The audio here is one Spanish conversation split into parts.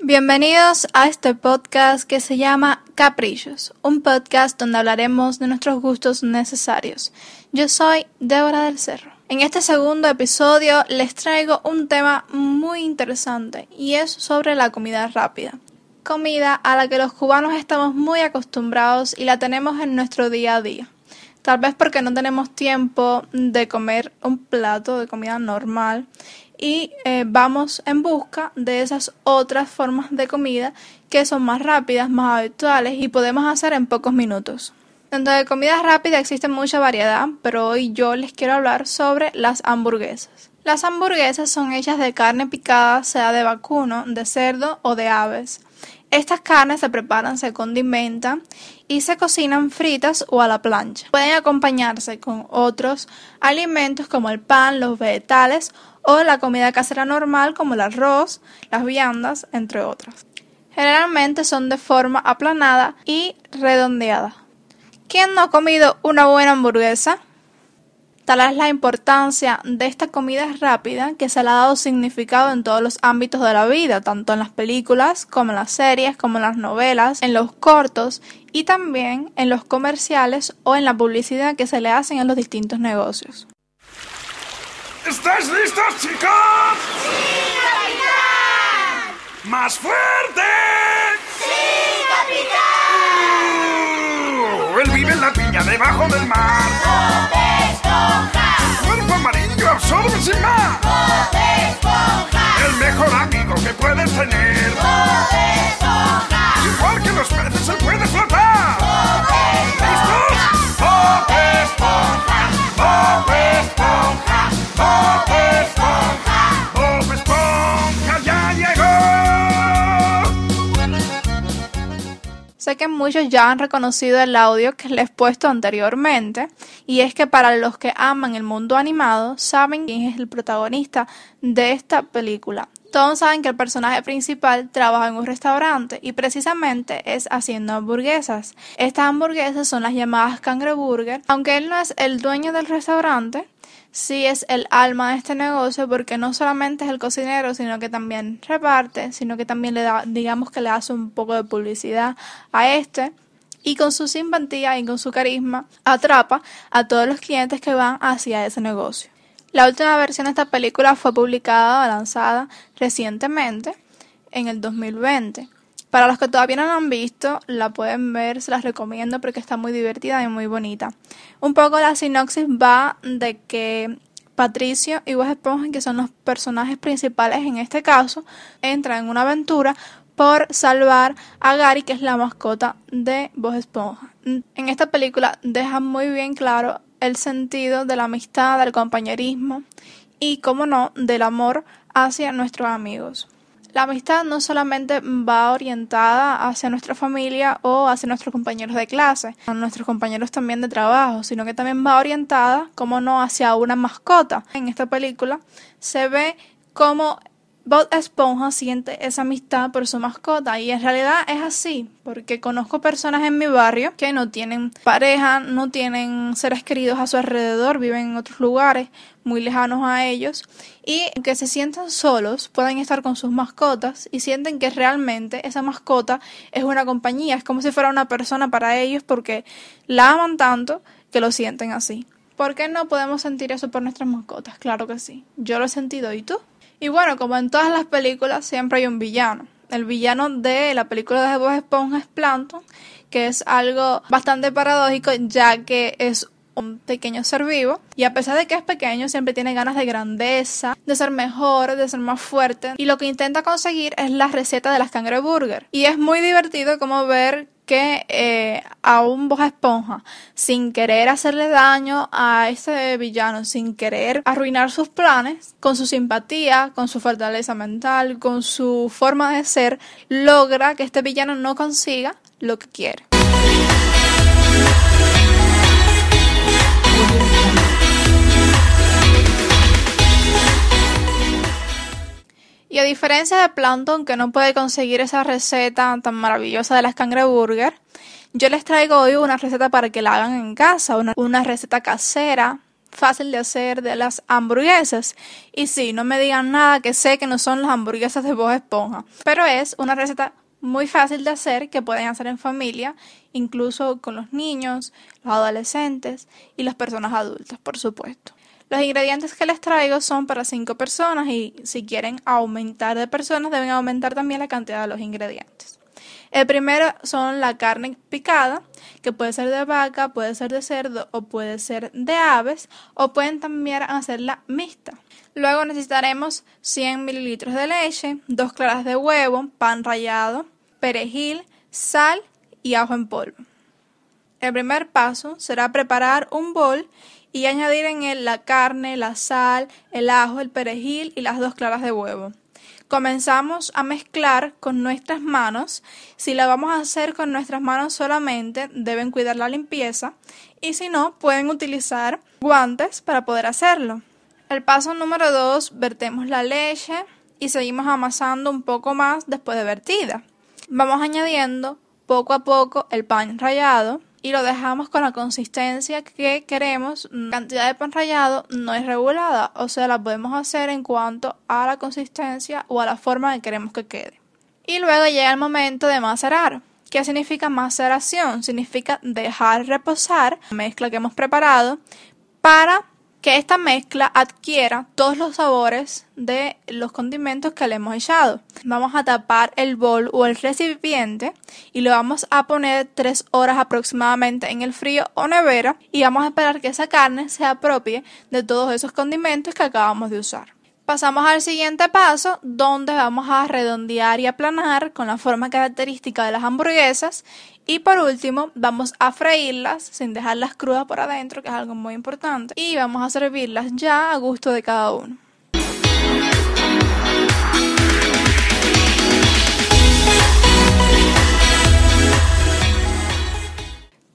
Bienvenidos a este podcast que se llama Caprichos, un podcast donde hablaremos de nuestros gustos necesarios. Yo soy Débora del Cerro. En este segundo episodio les traigo un tema muy interesante y es sobre la comida rápida. Comida a la que los cubanos estamos muy acostumbrados y la tenemos en nuestro día a día. Tal vez porque no tenemos tiempo de comer un plato de comida normal y eh, vamos en busca de esas otras formas de comida que son más rápidas, más habituales y podemos hacer en pocos minutos. Dentro de comida rápida existe mucha variedad, pero hoy yo les quiero hablar sobre las hamburguesas. Las hamburguesas son hechas de carne picada, sea de vacuno, de cerdo o de aves. Estas carnes se preparan, se condimentan y se cocinan fritas o a la plancha. Pueden acompañarse con otros alimentos como el pan, los vegetales o la comida casera normal como el arroz, las viandas, entre otras. Generalmente son de forma aplanada y redondeada. ¿Quién no ha comido una buena hamburguesa? Tal es la importancia de esta comida rápida que se le ha dado significado en todos los ámbitos de la vida, tanto en las películas como en las series, como en las novelas, en los cortos y también en los comerciales o en la publicidad que se le hacen en los distintos negocios. ¿Estáis listos, chicos? ¡Sí, capitán! ¡Más fuerte! ¡Sí, capitán! Uh, él vive en la piña debajo del mar. Amarillo absorbe sin más. ¡Bob Esponja! El mejor amigo que puedes tener. ¡Bob Esponja! Que muchos ya han reconocido el audio que les he puesto anteriormente, y es que para los que aman el mundo animado, saben quién es el protagonista de esta película. Todos saben que el personaje principal trabaja en un restaurante y precisamente es haciendo hamburguesas. Estas hamburguesas son las llamadas cangreburger. Aunque él no es el dueño del restaurante, sí es el alma de este negocio porque no solamente es el cocinero, sino que también reparte, sino que también le da, digamos que le hace un poco de publicidad a este y con su simpatía y con su carisma atrapa a todos los clientes que van hacia ese negocio. La última versión de esta película fue publicada o lanzada recientemente en el 2020. Para los que todavía no la han visto, la pueden ver, se las recomiendo porque está muy divertida y muy bonita. Un poco la sinopsis va de que Patricio y Bob Esponja, que son los personajes principales en este caso, entran en una aventura por salvar a Gary, que es la mascota de Bob Esponja. En esta película deja muy bien claro el sentido de la amistad, del compañerismo y, como no, del amor hacia nuestros amigos. La amistad no solamente va orientada hacia nuestra familia o hacia nuestros compañeros de clase, a nuestros compañeros también de trabajo, sino que también va orientada, como no, hacia una mascota. En esta película se ve cómo Bob Esponja siente esa amistad por su mascota y en realidad es así, porque conozco personas en mi barrio que no tienen pareja, no tienen seres queridos a su alrededor, viven en otros lugares muy lejanos a ellos y que se sienten solos, pueden estar con sus mascotas y sienten que realmente esa mascota es una compañía, es como si fuera una persona para ellos porque la aman tanto que lo sienten así. ¿Por qué no podemos sentir eso por nuestras mascotas? Claro que sí. Yo lo he sentido, ¿y tú? Y bueno, como en todas las películas, siempre hay un villano. El villano de la película de Bob Esponja es Plankton, que es algo bastante paradójico, ya que es un pequeño ser vivo. Y a pesar de que es pequeño siempre tiene ganas de grandeza, de ser mejor, de ser más fuerte. Y lo que intenta conseguir es la receta de las cangreburger. Y es muy divertido como ver que eh, a un Bob Esponja, sin querer hacerle daño a ese villano, sin querer arruinar sus planes, con su simpatía, con su fortaleza mental, con su forma de ser, logra que este villano no consiga lo que quiere. Y a diferencia de Plankton, que no puede conseguir esa receta tan maravillosa de las cangreburger, yo les traigo hoy una receta para que la hagan en casa, una, receta casera, fácil de hacer de las hamburguesas. Y sí, no me digan nada que sé que no son las hamburguesas de Bob Esponja, pero es una receta muy fácil de hacer que pueden hacer en familia, incluso con los niños, los adolescentes y las personas adultas, por supuesto. Los ingredientes que les traigo son para 5 personas y si quieren aumentar de personas deben aumentar también la cantidad de los ingredientes. El primero son la carne picada, que puede ser de vaca, puede ser de cerdo o puede ser de aves, o pueden también hacerla mixta. Luego necesitaremos 100 mililitros de leche, 2 claras de huevo, pan rallado, perejil, sal y ajo en polvo. El primer paso será preparar un bol y añadir en él la carne, la sal, el ajo, el perejil y las dos claras de huevo. Comenzamos a mezclar con nuestras manos. Si la vamos a hacer con nuestras manos solamente, deben cuidar la limpieza y si no, pueden utilizar guantes para poder hacerlo. El paso número 2, vertemos la leche y seguimos amasando un poco más después de vertida. Vamos añadiendo poco a poco el pan rallado y lo dejamos con la consistencia que queremos. La cantidad de pan rallado no es regulada, o sea, la podemos hacer en cuanto a la consistencia o a la forma que queremos que quede. Y luego llega el momento de macerar. ¿Qué significa maceración? Significa dejar reposar la mezcla que hemos preparado para que esta mezcla adquiera todos los sabores de los condimentos que le hemos echado. Vamos a tapar el bol o el recipiente y lo vamos a poner 3 horas aproximadamente en el frío o nevera y vamos a esperar que esa carne se apropie de todos esos condimentos que acabamos de usar. Pasamos al siguiente paso, donde vamos a redondear y aplanar con la forma característica de las hamburguesas. Y por último, vamos a freírlas sin dejarlas crudas por adentro, que es algo muy importante. Y vamos a servirlas ya a gusto de cada uno.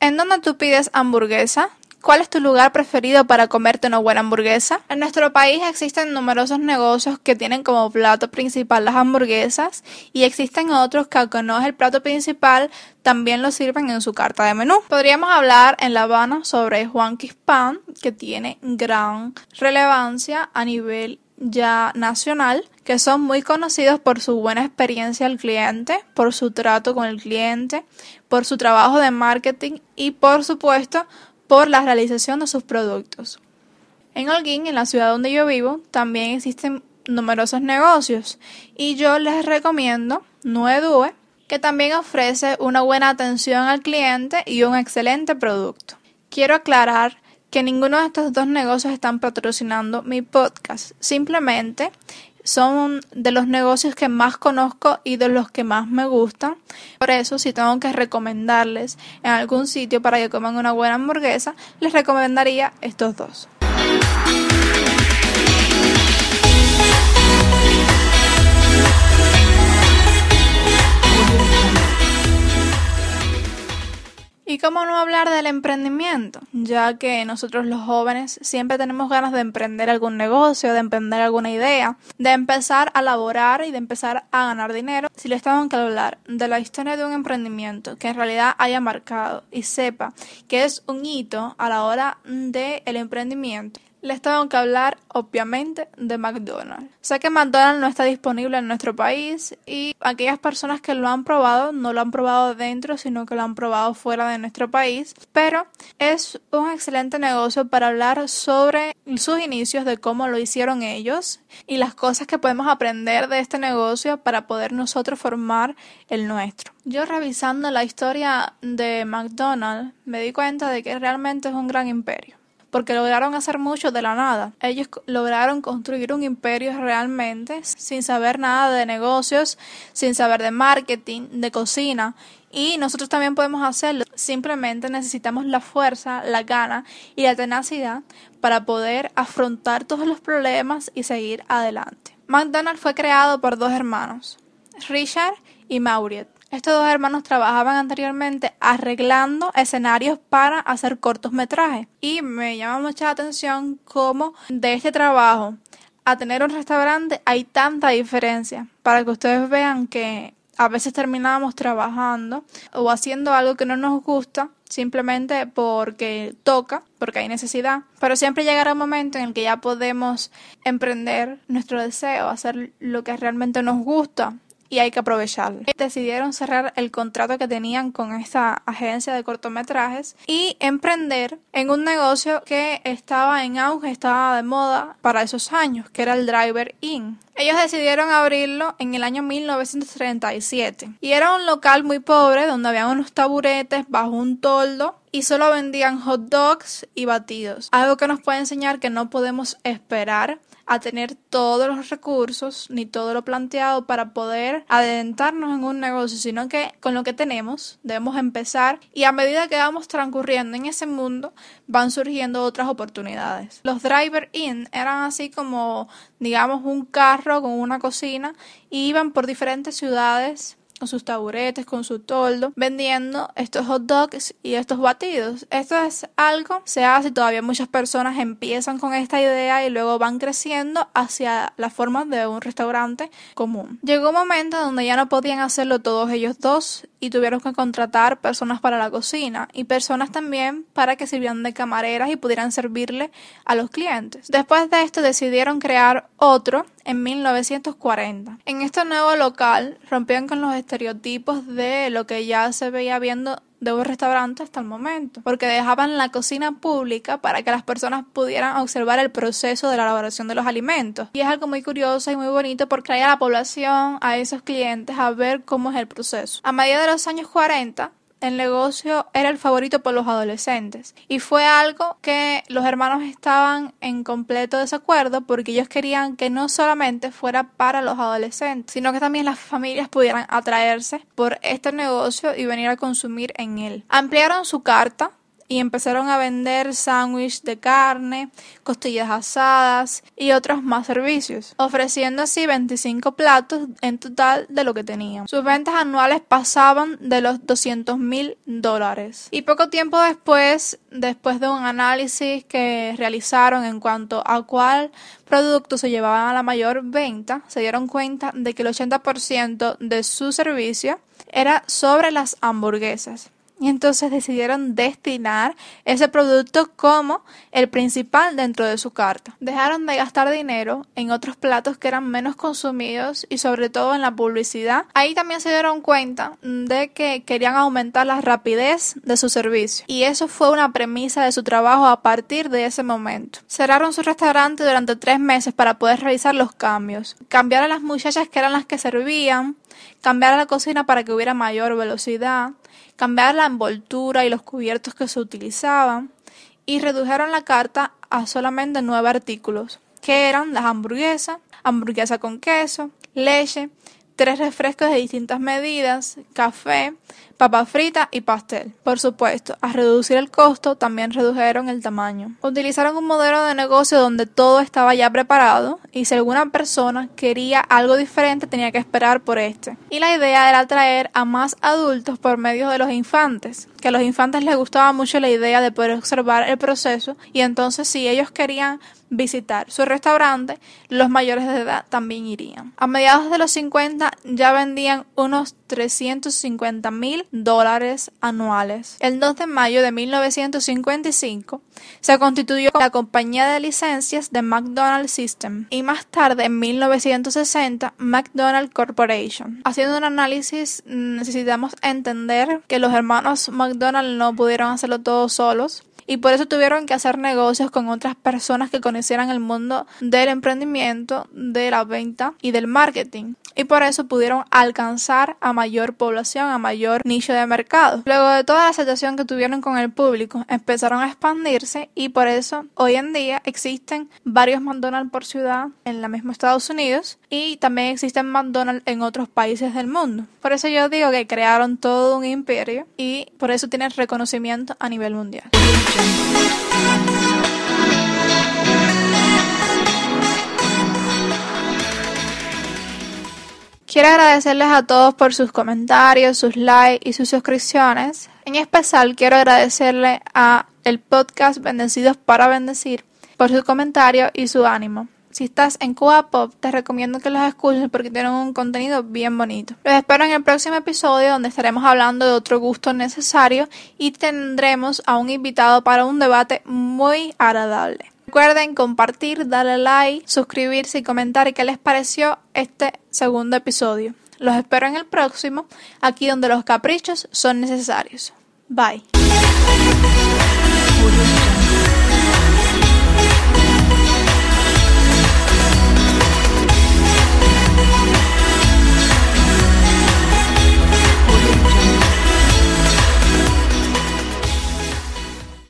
¿En dónde tú pides hamburguesa? ¿Cuál es tu lugar preferido para comerte una buena hamburguesa? En nuestro país existen numerosos negocios que tienen como plato principal las hamburguesas y existen otros que aunque no es el plato principal, también lo sirven en su carta de menú. Podríamos hablar en La Habana sobre Juan Pan, que tiene gran relevancia a nivel ya nacional, que son muy conocidos por su buena experiencia al cliente, por su trato con el cliente, por su trabajo de marketing y por supuesto por la realización de sus productos. En Holguín, en la ciudad donde yo vivo, también existen numerosos negocios y yo les recomiendo Nuedue, que también ofrece una buena atención al cliente y un excelente producto. Quiero aclarar que ninguno de estos dos negocios están patrocinando mi podcast, simplemente son de los negocios que más conozco y de los que más me gustan. Por eso, si tengo que recomendarles en algún sitio para que coman una buena hamburguesa, les recomendaría estos dos. ¿Y cómo no hablar del emprendimiento? Ya que nosotros los jóvenes siempre tenemos ganas de emprender algún negocio, de emprender alguna idea, de empezar a laborar y de empezar a ganar dinero. Si les tengo que hablar de la historia de un emprendimiento que en realidad haya marcado y sepa que es un hito a la hora del el emprendimiento, les tengo que hablar, obviamente, de McDonald's. Sé que McDonald's no está disponible en nuestro país y aquellas personas que lo han probado no lo han probado dentro, sino que lo han probado fuera de nuestro país. Pero es un excelente negocio para hablar sobre sus inicios, de cómo lo hicieron ellos y las cosas que podemos aprender de este negocio para poder nosotros formar el nuestro. Yo revisando la historia de McDonald's me di cuenta de que realmente es un gran imperio porque lograron hacer mucho de la nada. Ellos lograron construir un imperio realmente sin saber nada de negocios, sin saber de marketing, de cocina. Y nosotros también podemos hacerlo. Simplemente necesitamos la fuerza, la gana y la tenacidad para poder afrontar todos los problemas y seguir adelante. McDonald's fue creado por dos hermanos, Richard y Mauriet. Estos dos hermanos trabajaban anteriormente arreglando escenarios para hacer cortometrajes. Y me llama mucha atención cómo de este trabajo a tener un restaurante hay tanta diferencia. Para que ustedes vean que a veces terminamos trabajando o haciendo algo que no nos gusta simplemente porque toca, porque hay necesidad, pero siempre llegará un momento en el que ya podemos emprender nuestro deseo, hacer lo que realmente nos gusta y hay que aprovecharlo. Decidieron cerrar el contrato que tenían con esta agencia de cortometrajes y emprender en un negocio que estaba en auge, estaba de moda para esos años, que era el Driver Inn. Ellos decidieron abrirlo en el año 1937 y era un local muy pobre donde había unos taburetes bajo un toldo y solo vendían hot dogs y batidos. Algo que nos puede enseñar que no podemos esperar a tener todos los recursos ni todo lo planteado para poder adentrarnos en un negocio, sino que con lo que tenemos debemos empezar y a medida que vamos transcurriendo en ese mundo van surgiendo otras oportunidades. Los driver in eran así como digamos un carro con una cocina y iban por diferentes ciudades con sus taburetes, con su toldo, vendiendo estos hot dogs y estos batidos. Esto es algo, se hace, todavía muchas personas empiezan con esta idea y luego van creciendo hacia la forma de un restaurante común. Llegó un momento donde ya no podían hacerlo todos ellos dos y tuvieron que contratar personas para la cocina y personas también para que sirvieran de camareras y pudieran servirle a los clientes. Después de esto decidieron crear otro en 1940. En este nuevo local rompían con los estereotipos de lo que ya se veía viendo de un restaurante hasta el momento, porque dejaban la cocina pública para que las personas pudieran observar el proceso de la elaboración de los alimentos. Y es algo muy curioso y muy bonito porque trae a la población, a esos clientes, a ver cómo es el proceso. A medida de los años 40, el negocio era el favorito por los adolescentes y fue algo que los hermanos estaban en completo desacuerdo porque ellos querían que no solamente fuera para los adolescentes, sino que también las familias pudieran atraerse por este negocio y venir a consumir en él. Ampliaron su carta y empezaron a vender sándwich de carne, costillas asadas y otros más servicios, ofreciendo así 25 platos en total de lo que tenían. Sus ventas anuales pasaban de los 200 mil dólares. Y poco tiempo después, después de un análisis que realizaron en cuanto a cuál producto se llevaban a la mayor venta, se dieron cuenta de que el 80% de su servicio era sobre las hamburguesas y entonces decidieron destinar ese producto como el principal dentro de su carta. Dejaron de gastar dinero en otros platos que eran menos consumidos y sobre todo en la publicidad. Ahí también se dieron cuenta de que querían aumentar la rapidez de su servicio y eso fue una premisa de su trabajo a partir de ese momento. Cerraron su restaurante durante tres meses para poder realizar los cambios. Cambiar a las muchachas que eran las que servían, cambiar a la cocina para que hubiera mayor velocidad, cambiar la envoltura y los cubiertos que se utilizaban y redujeron la carta a solamente nueve artículos, que eran las hamburguesas, hamburguesa con queso, leche, tres refrescos de distintas medidas, café, papa frita y pastel. Por supuesto, al reducir el costo también redujeron el tamaño. Utilizaron un modelo de negocio donde todo estaba ya preparado y si alguna persona quería algo diferente tenía que esperar por este. Y la idea era atraer a más adultos por medio de los infantes, que a los infantes les gustaba mucho la idea de poder observar el proceso y entonces si ellos querían visitar su restaurante, los mayores de edad también irían. A mediados de los 50 ya vendían unos 350 mil dólares anuales. El 2 de mayo de 1955 se constituyó la compañía de licencias de McDonald's System y más tarde en 1960 McDonald's Corporation. Haciendo un análisis necesitamos entender que los hermanos McDonald no pudieron hacerlo todos solos y por eso tuvieron que hacer negocios con otras personas que conocieran el mundo del emprendimiento, de la venta y del marketing. Y por eso pudieron alcanzar a mayor población, a mayor nicho de mercado. Luego de toda la aceptación que tuvieron con el público, empezaron a expandirse y por eso hoy en día existen varios McDonald's por ciudad en la misma Estados Unidos y también existen McDonald's en otros países del mundo. Por eso yo digo que crearon todo un imperio y por eso tienen reconocimiento a nivel mundial. Quiero agradecerles a todos por sus comentarios, sus likes y sus suscripciones. En especial quiero agradecerle a el podcast Bendecidos para Bendecir por su comentario y su ánimo. Si estás en Cuba Pop, te recomiendo que los escuches porque tienen un contenido bien bonito. Los espero en el próximo episodio donde estaremos hablando de otro gusto necesario y tendremos a un invitado para un debate muy agradable. Recuerden compartir, darle like, suscribirse y comentar qué les pareció este segundo episodio. Los espero en el próximo, aquí donde los caprichos son necesarios. Bye.